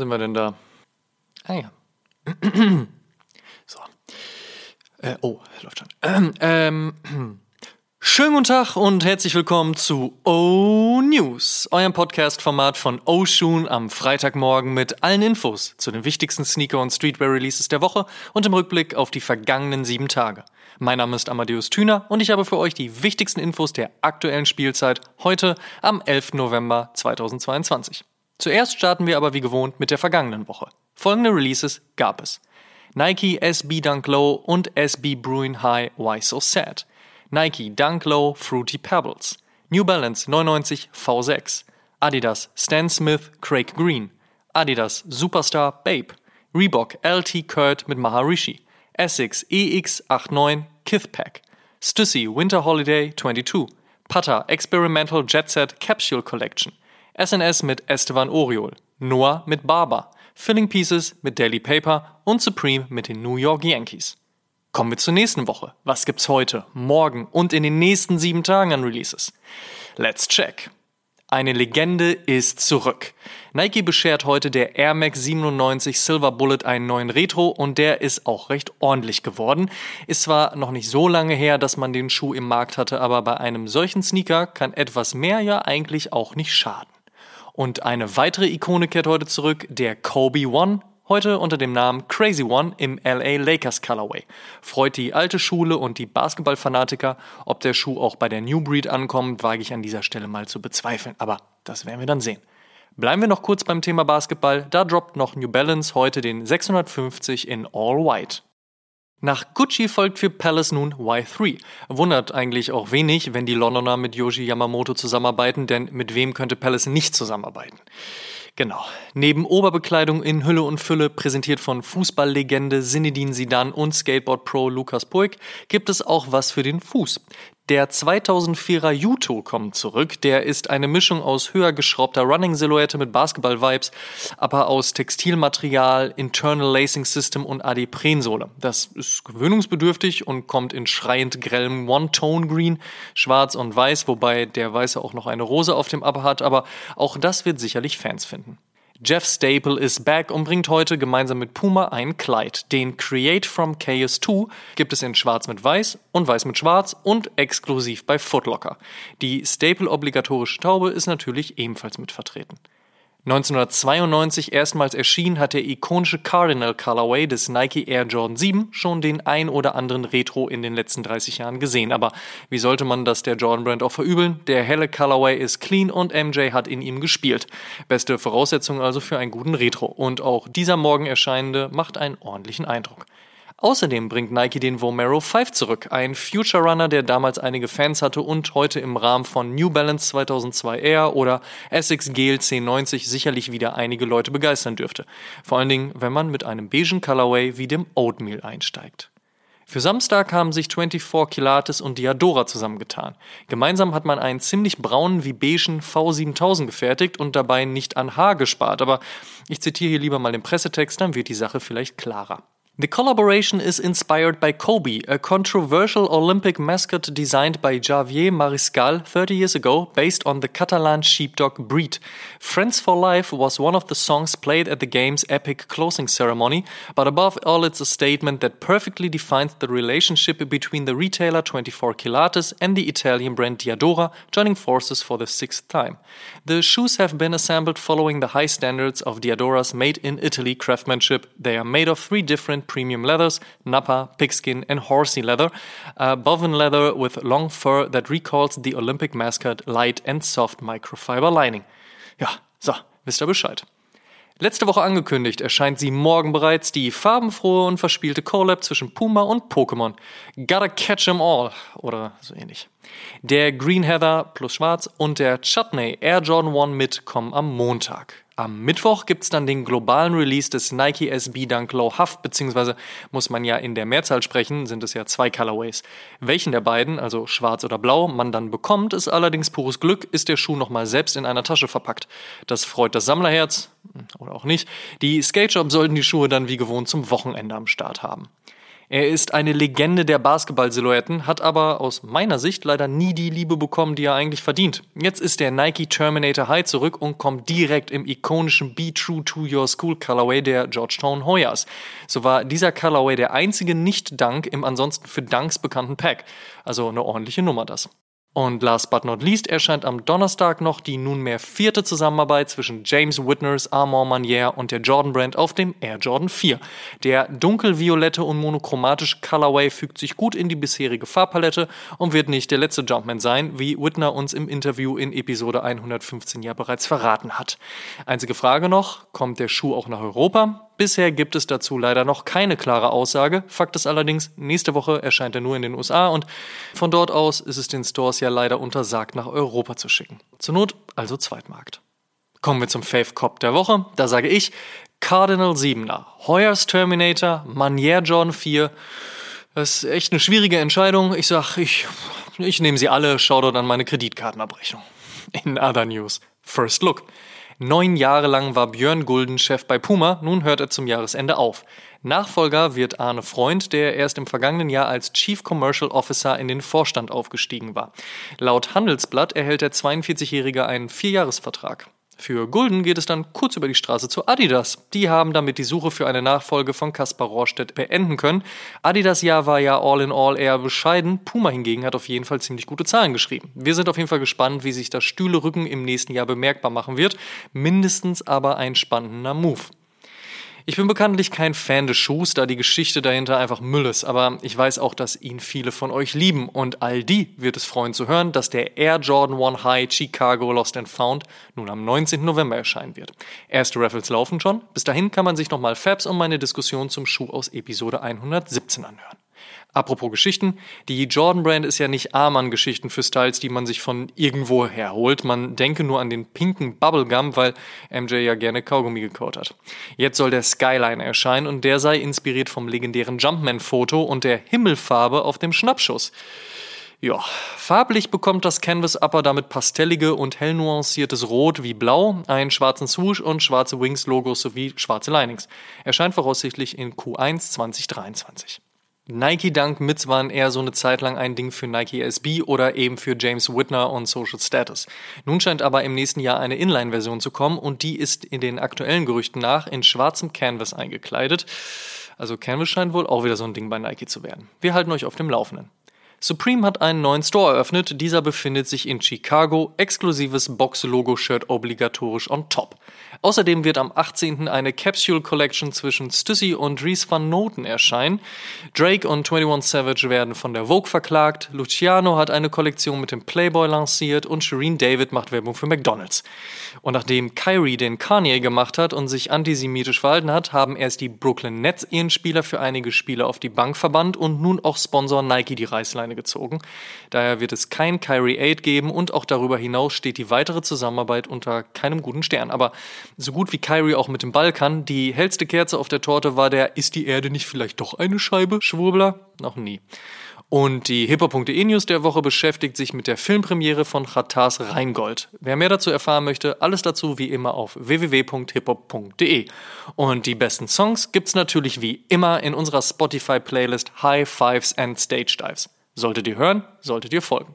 Sind wir denn da? Ah ja. so. Äh, oh, läuft schon. Ähm, Schönen guten Tag und herzlich willkommen zu O News, eurem Podcast-Format von O Shoon am Freitagmorgen mit allen Infos zu den wichtigsten Sneaker- und Streetwear-Releases der Woche und im Rückblick auf die vergangenen sieben Tage. Mein Name ist Amadeus Thüner und ich habe für euch die wichtigsten Infos der aktuellen Spielzeit heute am 11. November 2022. Zuerst starten wir aber wie gewohnt mit der vergangenen Woche. Folgende Releases gab es. Nike SB Dunk Low und SB Bruin High Why So Sad. Nike Dunk Low Fruity Pebbles. New Balance 99 V6. Adidas Stan Smith Craig Green. Adidas Superstar Babe. Reebok LT Kurt mit Maharishi. Essex EX89 Kithpack. Stussy Winter Holiday 22. Pata Experimental Jet Set Capsule Collection. SNS mit Esteban Oriol, Noah mit Barber, Filling Pieces mit Daily Paper und Supreme mit den New York Yankees. Kommen wir zur nächsten Woche. Was gibt's heute, morgen und in den nächsten sieben Tagen an Releases? Let's check. Eine Legende ist zurück. Nike beschert heute der Air Max 97 Silver Bullet einen neuen Retro und der ist auch recht ordentlich geworden. Ist zwar noch nicht so lange her, dass man den Schuh im Markt hatte, aber bei einem solchen Sneaker kann etwas mehr ja eigentlich auch nicht schaden. Und eine weitere Ikone kehrt heute zurück, der Kobe One Heute unter dem Namen Crazy One im LA Lakers Colorway. Freut die alte Schule und die Basketballfanatiker. Ob der Schuh auch bei der New Breed ankommt, wage ich an dieser Stelle mal zu bezweifeln. Aber das werden wir dann sehen. Bleiben wir noch kurz beim Thema Basketball. Da droppt noch New Balance heute den 650 in All White. Nach Gucci folgt für Palace nun Y3. Wundert eigentlich auch wenig, wenn die Londoner mit Yoshi Yamamoto zusammenarbeiten, denn mit wem könnte Palace nicht zusammenarbeiten? Genau. Neben Oberbekleidung in Hülle und Fülle, präsentiert von Fußballlegende Zinedine Zidane und Skateboard-Pro Lukas Puig, gibt es auch was für den Fuß. Der 2004er Yuto kommt zurück. Der ist eine Mischung aus höher geschraubter Running-Silhouette mit Basketball-Vibes, aber aus Textilmaterial, Internal Lacing System und Adiprensohle. Das ist gewöhnungsbedürftig und kommt in schreiend grellem One-Tone-Green, schwarz und weiß, wobei der Weiße auch noch eine Rose auf dem Upper hat, aber auch das wird sicherlich Fans finden. Jeff Staple ist back und bringt heute gemeinsam mit Puma ein Kleid. Den Create from Chaos 2 gibt es in schwarz mit weiß und weiß mit schwarz und exklusiv bei Footlocker. Die Staple obligatorische Taube ist natürlich ebenfalls mit vertreten. 1992 erstmals erschien, hat der ikonische Cardinal Colorway des Nike Air Jordan 7 schon den ein oder anderen Retro in den letzten 30 Jahren gesehen. Aber wie sollte man das der Jordan Brand auch verübeln? Der helle Colorway ist clean und MJ hat in ihm gespielt. Beste Voraussetzung also für einen guten Retro. Und auch dieser morgen erscheinende macht einen ordentlichen Eindruck. Außerdem bringt Nike den Vomero 5 zurück, ein Future Runner, der damals einige Fans hatte und heute im Rahmen von New Balance 2002 Air oder Essex Gel 1090 sicherlich wieder einige Leute begeistern dürfte. Vor allen Dingen, wenn man mit einem beigen Colorway wie dem Oatmeal einsteigt. Für Samstag haben sich 24 Kilates und Diadora zusammengetan. Gemeinsam hat man einen ziemlich braunen wie beigen V7000 gefertigt und dabei nicht an Haar gespart, aber ich zitiere hier lieber mal den Pressetext, dann wird die Sache vielleicht klarer. The collaboration is inspired by Kobe, a controversial Olympic mascot designed by Javier Mariscal 30 years ago based on the Catalan sheepdog breed. Friends for Life was one of the songs played at the game's epic closing ceremony, but above all, it's a statement that perfectly defines the relationship between the retailer 24 Kilates and the Italian brand Diadora, joining forces for the sixth time. The shoes have been assembled following the high standards of Diadora's made in Italy craftsmanship. They are made of three different premium leathers Nappa, pigskin, and horsey leather. Uh, bovine leather with long fur that recalls the Olympic mascot, light and soft microfiber lining. Ja, so, wisst ihr Bescheid. Letzte Woche angekündigt, erscheint sie morgen bereits die farbenfrohe und verspielte Collab zwischen Puma und Pokémon. Gotta catch 'em all oder so ähnlich. Der Green Heather plus Schwarz und der Chutney Air Jordan 1 mit kommen am Montag. Am Mittwoch gibt es dann den globalen Release des Nike SB Dunk Low Huff, beziehungsweise muss man ja in der Mehrzahl sprechen, sind es ja zwei Colorways. Welchen der beiden, also schwarz oder blau, man dann bekommt, ist allerdings pures Glück, ist der Schuh nochmal selbst in einer Tasche verpackt. Das freut das Sammlerherz, oder auch nicht. Die Skate Shop sollten die Schuhe dann wie gewohnt zum Wochenende am Start haben. Er ist eine Legende der Basketball-Silhouetten, hat aber aus meiner Sicht leider nie die Liebe bekommen, die er eigentlich verdient. Jetzt ist der Nike Terminator High zurück und kommt direkt im ikonischen Be True to Your School Colorway der Georgetown Hoyas. So war dieser Colorway der einzige Nicht-Dunk im ansonsten für Dunks bekannten Pack. Also eine ordentliche Nummer das. Und last but not least erscheint am Donnerstag noch die nunmehr vierte Zusammenarbeit zwischen James Whitners Armand Manier und der Jordan Brand auf dem Air Jordan 4. Der dunkelviolette und monochromatische Colorway fügt sich gut in die bisherige Farbpalette und wird nicht der letzte Jumpman sein, wie Whitner uns im Interview in Episode 115 ja bereits verraten hat. Einzige Frage noch, kommt der Schuh auch nach Europa? Bisher gibt es dazu leider noch keine klare Aussage. Fakt ist allerdings, nächste Woche erscheint er nur in den USA und von dort aus ist es den Stores ja leider untersagt, nach Europa zu schicken. Zur Not also Zweitmarkt. Kommen wir zum Fave Cop der Woche. Da sage ich Cardinal 7er, Hoyers Terminator, Manier John 4. Das ist echt eine schwierige Entscheidung. Ich sag, ich, ich nehme sie alle, schau dort an meine Kreditkartenabrechnung. In other news. First Look. Neun Jahre lang war Björn Gulden Chef bei Puma, nun hört er zum Jahresende auf. Nachfolger wird Arne Freund, der erst im vergangenen Jahr als Chief Commercial Officer in den Vorstand aufgestiegen war. Laut Handelsblatt erhält der 42-Jährige einen Vierjahresvertrag. Für Gulden geht es dann kurz über die Straße zu Adidas. Die haben damit die Suche für eine Nachfolge von Kaspar Rohrstedt beenden können. Adidas Jahr war ja all in all eher bescheiden. Puma hingegen hat auf jeden Fall ziemlich gute Zahlen geschrieben. Wir sind auf jeden Fall gespannt, wie sich das Stühlerücken im nächsten Jahr bemerkbar machen wird. Mindestens aber ein spannender Move. Ich bin bekanntlich kein Fan des Schuhs, da die Geschichte dahinter einfach Müll ist, aber ich weiß auch, dass ihn viele von euch lieben und all die wird es freuen zu hören, dass der Air Jordan 1 High Chicago Lost and Found nun am 19. November erscheinen wird. Erste Raffles laufen schon, bis dahin kann man sich nochmal Fabs und meine Diskussion zum Schuh aus Episode 117 anhören. Apropos Geschichten, die Jordan Brand ist ja nicht arm an Geschichten für Styles, die man sich von irgendwo herholt. Man denke nur an den pinken Bubblegum, weil MJ ja gerne Kaugummi gekaut hat. Jetzt soll der Skyline erscheinen und der sei inspiriert vom legendären Jumpman-Foto und der Himmelfarbe auf dem Schnappschuss. Ja, farblich bekommt das Canvas Upper damit pastellige und hell nuanciertes Rot wie Blau, einen schwarzen Swoosh und schwarze Wings-Logos sowie schwarze Linings. Erscheint voraussichtlich in Q1 2023. Nike Dunk Mids waren eher so eine Zeit lang ein Ding für Nike SB oder eben für James Whitner und Social Status. Nun scheint aber im nächsten Jahr eine Inline-Version zu kommen und die ist in den aktuellen Gerüchten nach in schwarzem Canvas eingekleidet. Also Canvas scheint wohl auch wieder so ein Ding bei Nike zu werden. Wir halten euch auf dem Laufenden. Supreme hat einen neuen Store eröffnet. Dieser befindet sich in Chicago. Exklusives Box-Logo-Shirt obligatorisch on top. Außerdem wird am 18. eine Capsule Collection zwischen Stussy und Dries van Noten erscheinen. Drake und 21 Savage werden von der Vogue verklagt. Luciano hat eine Kollektion mit dem Playboy lanciert und Shireen David macht Werbung für McDonald's. Und nachdem Kyrie den Kanye gemacht hat und sich antisemitisch verhalten hat, haben erst die Brooklyn Nets ihren Spieler für einige Spiele auf die Bank verbannt und nun auch Sponsor Nike die Reißleine gezogen. Daher wird es kein Kyrie Aid geben und auch darüber hinaus steht die weitere Zusammenarbeit unter keinem guten Stern. Aber so gut wie Kyrie auch mit dem Ball kann, die hellste Kerze auf der Torte war der Ist die Erde nicht vielleicht doch eine Scheibe? Schwurbler? Noch nie. Und die hiphop.de News der Woche beschäftigt sich mit der Filmpremiere von Khattars Rheingold. Wer mehr dazu erfahren möchte, alles dazu wie immer auf www.hiphop.de. Und die besten Songs gibt's natürlich wie immer in unserer Spotify-Playlist High Fives and Stage Dives. Solltet ihr hören, solltet ihr folgen.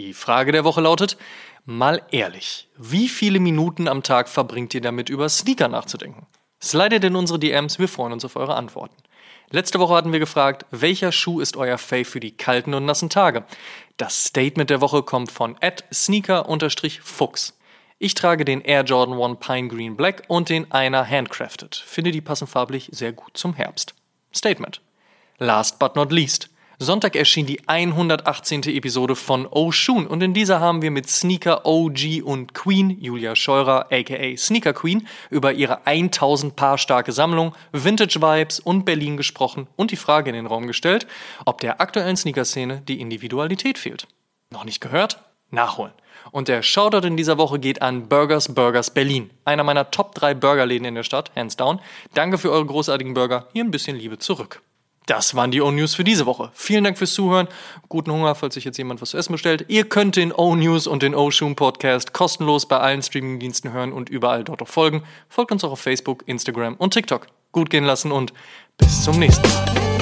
Die Frage der Woche lautet, Mal ehrlich, wie viele Minuten am Tag verbringt ihr damit, über Sneaker nachzudenken? Slidet in unsere DMs, wir freuen uns auf eure Antworten. Letzte Woche hatten wir gefragt, welcher Schuh ist euer Fave für die kalten und nassen Tage? Das Statement der Woche kommt von sneaker-fuchs. Ich trage den Air Jordan 1 Pine Green Black und den Einer Handcrafted. Finde, die passen farblich sehr gut zum Herbst. Statement. Last but not least. Sonntag erschien die 118. Episode von Oh Shoon und in dieser haben wir mit Sneaker OG und Queen, Julia Scheurer aka Sneaker Queen, über ihre 1000 Paar starke Sammlung, Vintage Vibes und Berlin gesprochen und die Frage in den Raum gestellt, ob der aktuellen Sneaker-Szene die Individualität fehlt. Noch nicht gehört? nachholen. Und der Shoutout in dieser Woche geht an Burgers Burgers Berlin. Einer meiner Top 3 Burgerläden in der Stadt, hands down. Danke für eure großartigen Burger. Hier ein bisschen Liebe zurück. Das waren die O-News für diese Woche. Vielen Dank fürs Zuhören. Guten Hunger, falls sich jetzt jemand was zu essen bestellt. Ihr könnt den O-News und den O-Shoom Podcast kostenlos bei allen Streamingdiensten hören und überall dort auch folgen. Folgt uns auch auf Facebook, Instagram und TikTok. Gut gehen lassen und bis zum nächsten Mal.